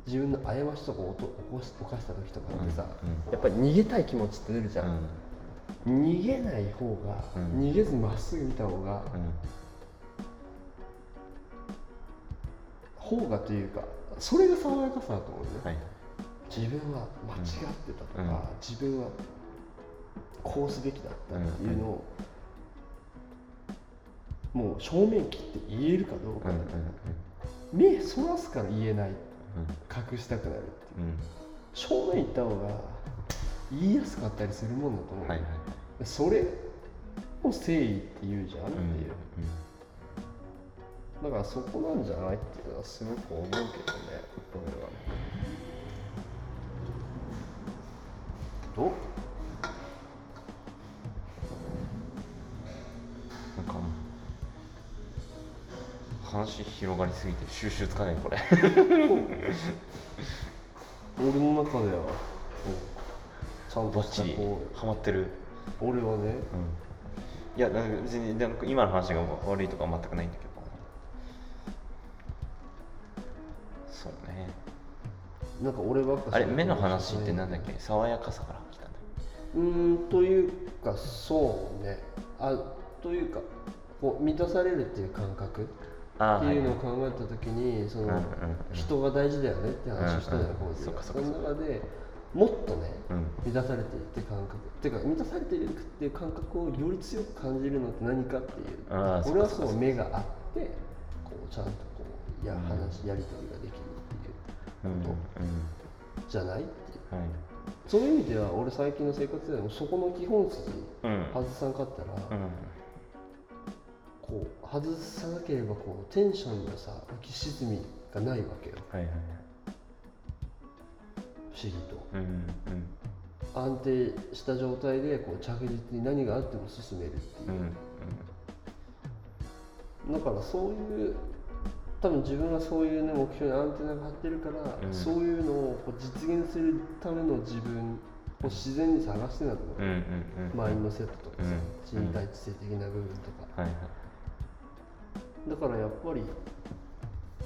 自分の過ちとかを起こし犯した時とかってさ、うんやっぱり逃げたい気持ちって出るじゃん、逃げない方が、うん。逃げずまっすぐ見た方が、うん。方がというかそれが爽やかさだと思うね、はい自分は間違ってたとか、うん。自分はこうすべきだったっていうのを、もう正面切って言えるかどうか。目そらすから言えない。隠したくなるっていう。うん。正面行った方が言いやすかったりするもんだと思う、はいはい。それを誠意って言うじゃんってう。んいう、だからそこなんじゃないっていうのはすごく思うけどね俺はどう？なんか話広がりすぎて収集つかないこれ。俺の中では、うんちゃんとバッチリしたこハマってる。う俺はねうん。いやなんか別になんか今の話が悪いとかは全くないんだけど。そうね。なんか俺ばっかあれ目の話ってなんだっけ？爽やかさからうーんというかそうね。あというかこう満たされるっていう感覚っていうのを考えた時にその、うんうんうん。人が大事だよねって話をしたじゃない、うんうん。その中でもっとねうん。満たされてるって感覚。っていうか満たされてるっていう感覚をより強く感じるのって何かっていう。俺はそう目があってこうちゃんとこうやうん話やり取りができるっていううんうん。じゃないっていう。はいそういう意味では俺最近の生活でもそこの基本筋うん。外さんかったら、うん。こう外さなければこうテンションのさ浮き沈みがないわけよ。はいはい不思議と。うんうん安定した状態でこう着実に何があっても進めるっていう。う、ん。だからそういう多分自分がそういうね目標にアンテナが張ってるから、うん。そういうのをこう実現するための自分を自然に探してんだと思う、うんうんうんうん。マインドセットとかさ、うん身体知性的な部分とか、はいはいだからやっぱり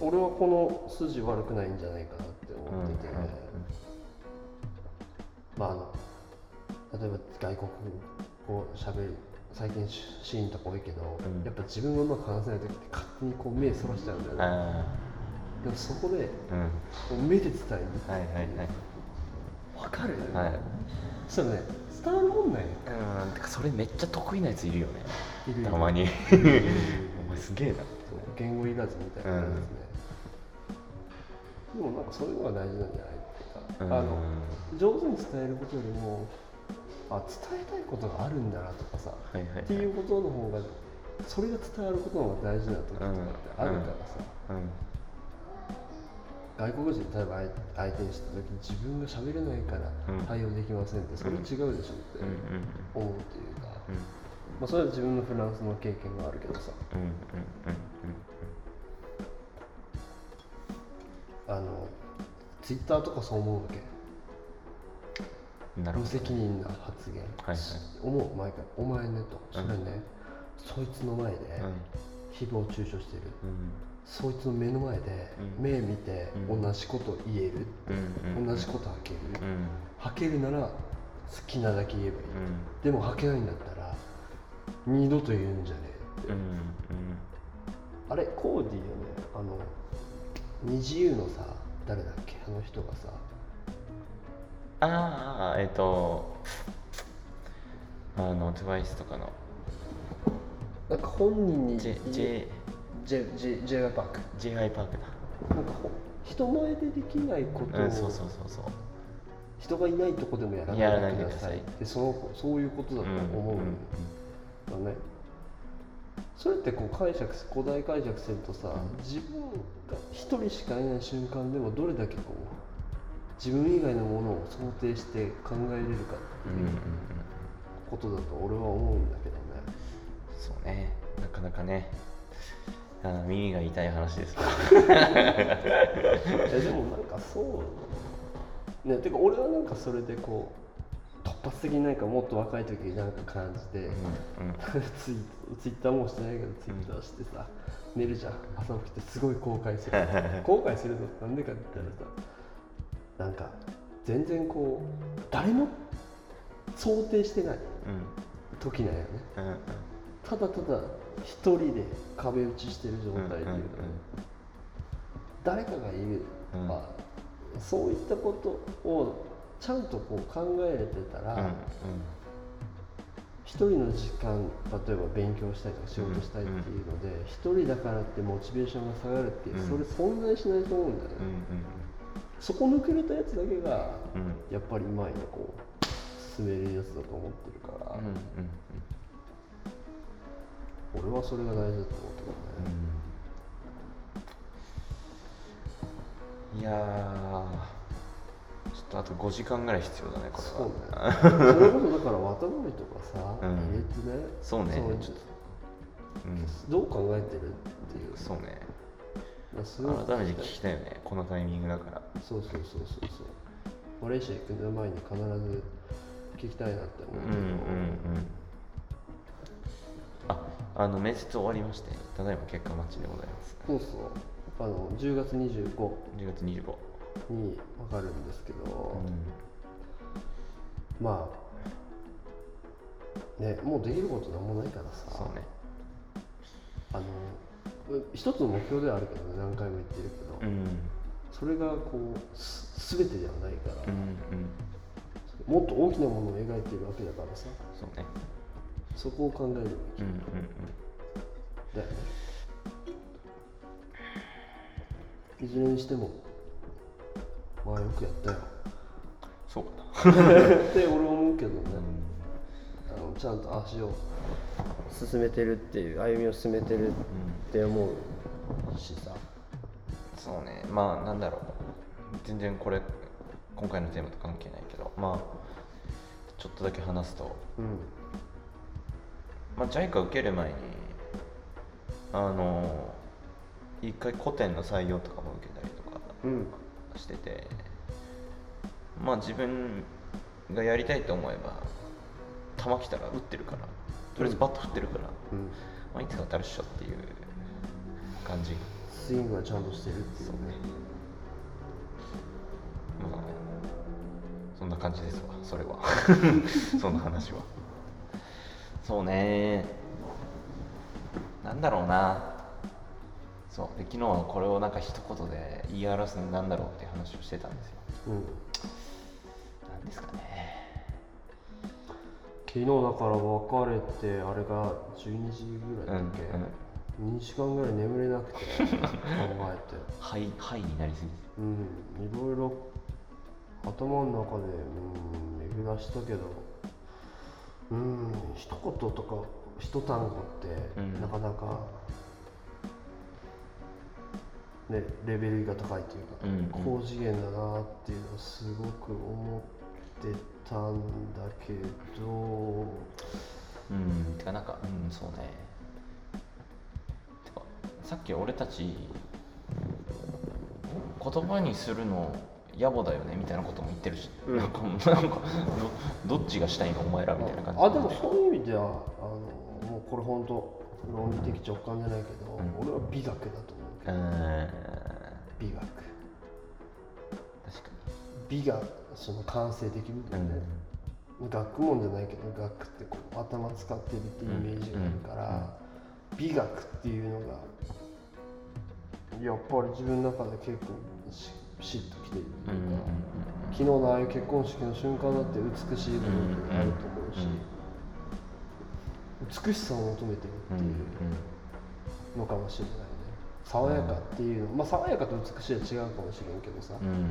俺はこの筋悪くないんじゃないかなって思ってて、うんうんうん。まああの例えば外国語しゃべる最近シーンとか多いけど、うん。やっぱ自分がうまく話せない時って勝手にこう目そらしちゃうんだよね。あでもそこであうん。こう目で伝える。はいはいはい。わかる、はい。そしたらね。伝わるもんないよ。うんてかそれめっちゃ得意なやついるよね。たまに。うん。お前すげえな。そう言語いらずみたいなやつね、でもなんかそういうのが大事なんじゃない？っていうか、うん。あの上手に伝えることよりもあ伝えたいことがあるんだなとかさ、はいはいはい。っていうことの方がそれが伝わることの方が大事な時とかってあるからさ、うん。外国人例えば相相手にした時に自分が喋れないからうん。対応できませんってそれ違うでしょってうんうん思うっていうか、うん。まあ、それは自分のフランスの経験があるけどさ。うんうん。あのツイッターとかそう思うわけ無責任な発言、思う毎回「お前ね」と「それね、そいつの前で誹謗中傷してる、うん。そいつの目の前でうん。目見てうん。同じこと言える、同じこと吐ける、うん。吐けるなら好きなだけ言えばいい、うん。でも吐けないんだったら二度と言うんじゃねえ。って、うん。あれコーディよね。あの二自由のさ誰だっけ？あの人がさああえっ、とあの TWICE とかの。なんか本人に J J J J J パーク。JY パークだ。なんかほ人前でできないことを、うんそうそうそうそう。人がいないとこでもやらないでください。でそのそういうことだと思うんだね、それってこう解釈古代解釈するとさ、うん。自分が一人しかいない瞬間でもどれだけこう自分以外のものを想定して考えれるかうんうんうんうん。ことだと俺は思うんだけどね。そうね。なかなかね。あー耳が痛い話ですえ でもなんかそう。ねてか俺はなんかそれでこう突発的になんかもっと若い時になんか感じて、うんうん。ツイツイッターもしてないけどツイッターしてさ、寝るじゃん。朝起きてすごい後悔する。後悔するのなんでかって言ったらさなんか全然こう誰も想定してない時なんよね。うんうん。ただただ一人で壁打ちしてる状態っていうのは、うんうんうん。誰かがいる。とか、そういったことをちゃんとこう考えれてたら、うん一人の時間例えば勉強したいとか仕事したいっていうので一、人だからってモチベーションが下がるってそれ存在しないと思うんだよね、うんそこ抜けれたやつだけがやっぱりうまいのこう進めるやつだと思ってるから、俺はそれが大事だと思ってるね、うん。いやー。ちょっとあと5時間ぐらい必要だねこれそうはね。それこそだから渡りとかさ、うん。入れてね。そうねちょっとうん。どう考えてるっていう。そうね改めて聞きたいよねこのタイミングだから。そうそうそうそうそう。マレーシア行く前に必ず聞きたいなって思うけど、うんうんうん。ああの面接終わりましてただいま結果待ちでございます。そうそう。あの10月25 10月25に分かるんですけど、うん。まあねもうできることなんもないからさ。そうね。あのう一つの目標ではあるけどね何回も言ってるけど、うん。それがこうす全てではないから、うんうん。もっと大きなものを描いてるわけだからさ。そうね。そこを考えるべきうんうんだよね、いずれにしてもまあよくやったよ。そうかな。って俺思うけどね、うあのちゃんと足を進めてるっていう歩みを進めてるって思うしさ。そうね。まあなんだろう。全然これ今回のテーマと関係ないけど。まあちょっとだけ話すと、うん。まあ、JICA 受ける前にあの一回古典の採用とかも受けたりとかうん。してて。まあ自分がやりたいと思えば球来たら打ってるからとりあえずバット振ってるから、うん。まあ、いつか当たるっしょっていう感じ。スイングはちゃんとしてるっていうね。まあそんな感じですわ。それは。そんな話は。そうね。なんだろうな。そう。で昨日はこれをなんか一言で言い表すのなんだろうっていう話をしてたんですよ。うん。なんですかね昨日だから別れてあれが12時ぐらいだっけ、2時間ぐらい眠れなくて考えて。はいはいになりすぎて。うんいろいろ頭の中でうん巡らしたけどうん一言とか一単語って、うん。なかなかねレベルが高いというか、うんうん。高次元だなっていうのはすごく思ってたんだけどうんてかなんかうんそうね。てかさっき俺たち言葉にするの野暮だよねみたいなことも言ってるし、うん。なんかなんかどどっちがしたいのお前らみたいな感じ。あでもそういう意味ではあのもうこれ本当論理的直感じゃないけど、うん。俺は美学だと思う美学。確か美がその完成できるんだによね、学問じゃないけど学ってこう頭使ってるっていうイメージがあるから、美学っていうのがやっぱり自分の中で結構しピシッときてるってうんうん。いうか、昨日のああいう結婚式の瞬間だって美しい部分があると思うし、美しさを求めてるうんうんっていうのかもしれないね。爽やかっていうのまあ爽やかと美しいは違うかもしれんけどさ、うん。うん。うん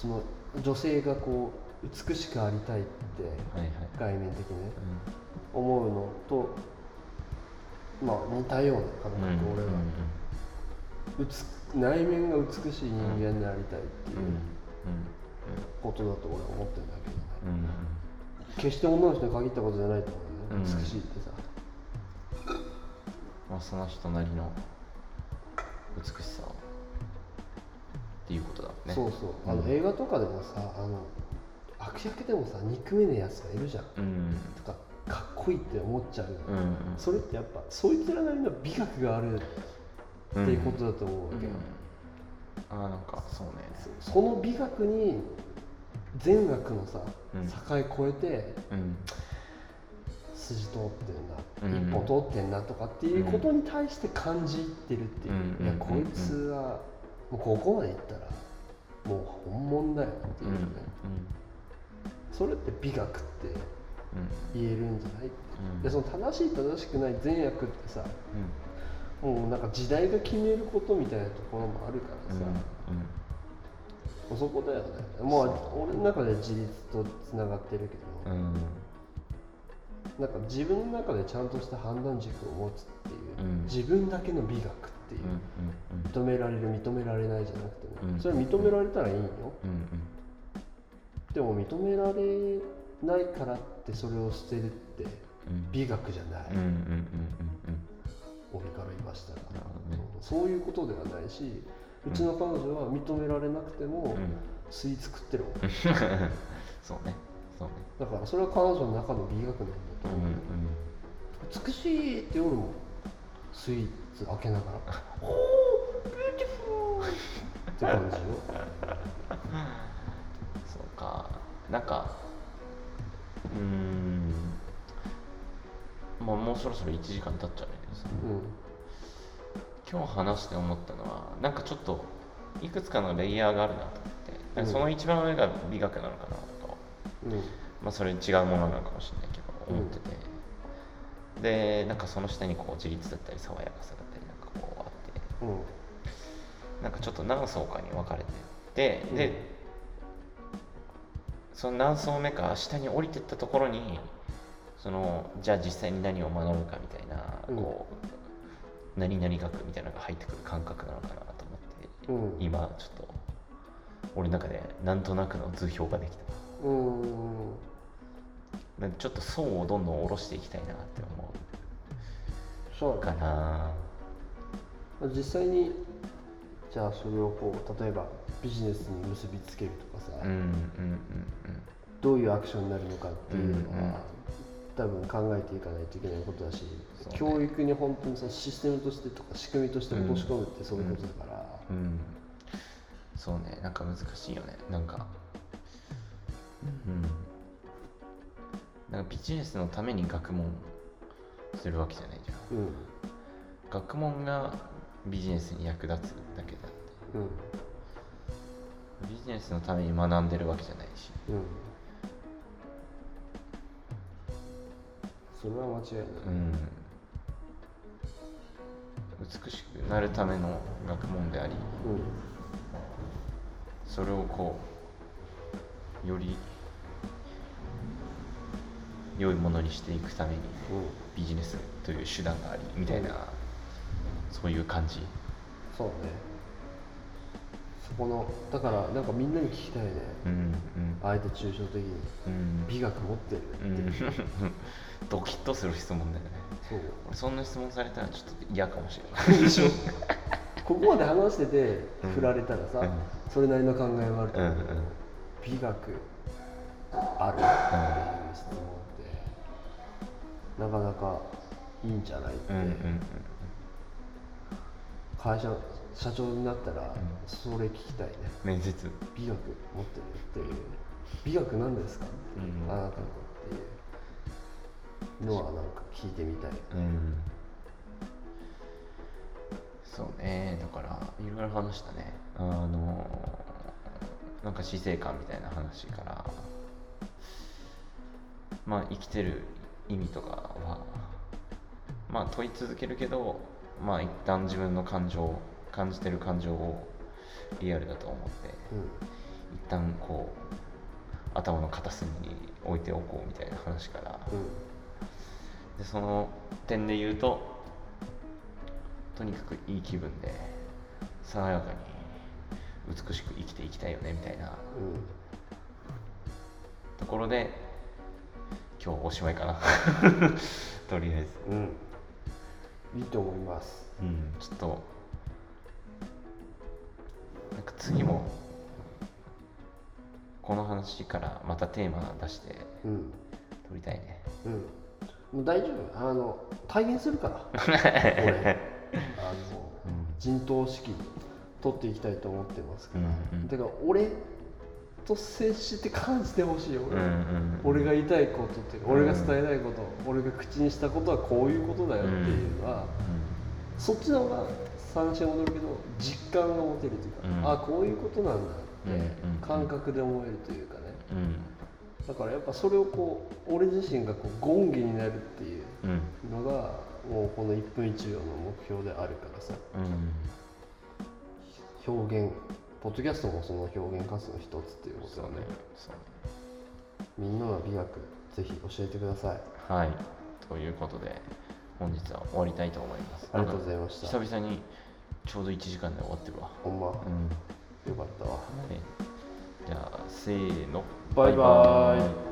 その女性がこう美しくありたいってはいはい。概念的にね思うのとまあ似たような感覚、俺は、内面が美しい人間になりたいっていうことだと俺は思ってるんだけどね、決して女の人に限ったことじゃないと思うね、うん。美しいってさ。まあその人なりの美しさっていうことだもんね。そうそう。あの、うん映画とかでもさあの悪役でもさ憎めねえやつがいるじゃん。うん。とかかっこいいって思っちゃうよ、うんうん。それってやっぱそいつらなりの美学があるっていうことだと思うわけよ、うん、ああなんかそうね。そその美学に善悪のさ、うん。境越えてうん。筋通ってんな、うん。一歩通ってんなとかっていうことに対して感じてるっていう、うんうん。いやこいつはもうここまでいったらもう本物だよっていううね、ん。それって美学って言えるんじゃない、うん。でその正しい正しくない善悪ってさうん。もうなんか時代が決めることみたいなところもあるからさ、うんもうそこだよね。もう俺の中で自立とつながってるけど、うん。なんか自分の中でちゃんとした判断軸を持つっていう、うん。自分だけの美学っていう。うん、うん認められる認められないじゃなくてね、うん。それは認められたらいいよ。でも認められないからってそれを捨てるってうん。美学じゃない、俺から言わしたら、そういうことではないしうちの彼女は認められなくてもうん。スイーツ食ってるもん、そうね。そうね。だからそれは彼女の中の美学なんだと思う、うんうん。美しいって夜もスイーツ開けながら「おー beautiful!」って感じよ。そうか。なんかうーん。まあもうそろそろ1時間経っちゃうんだけどさ今日話して思ったのはなんかちょっといくつかのレイヤーがあるなと思って。その一番上が美学なのかなと、うん。うんまあそれ違うものなのかもしれないけど思ってて、でなんかその下にこう自立だったり爽やかさだっうん。なんかちょっと何層かに分かれててで、その何層目か下に降りてったところにそのじゃあ実際に何を学ぶかみたいな、うん。こう何々学みたいなのが入ってくる感覚なのかなと思って、うん。今ちょっと俺の中でなんとなくの図表ができた。うん。ちょっと層をどんどん下ろしていきたいなって思うかそうだね。な実際にじゃあそれをこう例えばビジネスに結びつけるとかさ、うんうんうんどういうアクションになるのかっていうのは、うんうん。多分考えていかないといけないことだし、ね。教育に本当にさシステムとしてとか仕組みとして落とし込むってそういうことだから、うん、うん、そうね。なんか難しいよね。なんか。うん。なんかビジネスのために学問するわけじゃないじゃん。うん。学問がビジネスに役立つだけであって。うん。ビジネスのために学んでるわけじゃないし。うん。それは間違いない、うん。美しくなるための学問でありうん。それをこうより良いものにしていくためにビジネスという手段がありみたいな、そういう感じ。そうね。そこのだからなんかみんなに聞きたいね。うんあえて抽象的に。うん。うん美学持ってるうん。ドキッとする質問だよね。そう。俺そんな質問されたらちょっと嫌かもしれない。でしょここまで話しててうん。振られたらさ、うん。それなりの考えはあると思う。けど、うんうん。美学あるっていう質問ってなかなかいいんじゃないって、うんうんうん会社社長になったらそれ聞きたいね。面接。美学持ってるっていう。美学なんですか、うん。あなたのっていうのはなんか聞いてみたい。うん。そうね。だからいろいろ話したね。あのなんか死生観みたいな話からまあ生きてる意味とかはまあ問い続けるけどまあ一旦自分の感情感じてる感情をリアルだと思って一旦こう頭の片隅に置いておこうみたいな話からうん。うんでその点で言うととにかくいい気分で爽やかに美しく生きていきたいよねみたいなところで今日おしまいかな とりあえず。うんうんいいと思います。うんちょっとなんか次もこの話からまたテーマ出してうん撮りたいね。うん。もう大丈夫。あの体現するから。俺。あの陣頭指揮取っていきたいと思ってますから、うんうん。だから俺と接して感じてほしいよ、うんうん俺が言いたいことっていう俺が伝えたいこと俺が口にしたことはこういうことだよっていうのは、そっちの方が話が戻るけど実感が持てるというか、うん。あこういうことなんだって感覚で思えるというかね。だからやっぱそれをこう俺自身がこう権下になるっていううん。のがもうこの1分1秒の目標であるからさ。うん。表現ポッドキャストもその表現活動の一つっていうことだね。そうね。みんなの美学ぜひ教えてください。はい。ということで本日は終わりたいと思います。ありがとうございました。久々にちょうど1時間で終わってるわ。ほんま。うん。よかったわ。はい。じゃあせーの。バイバイ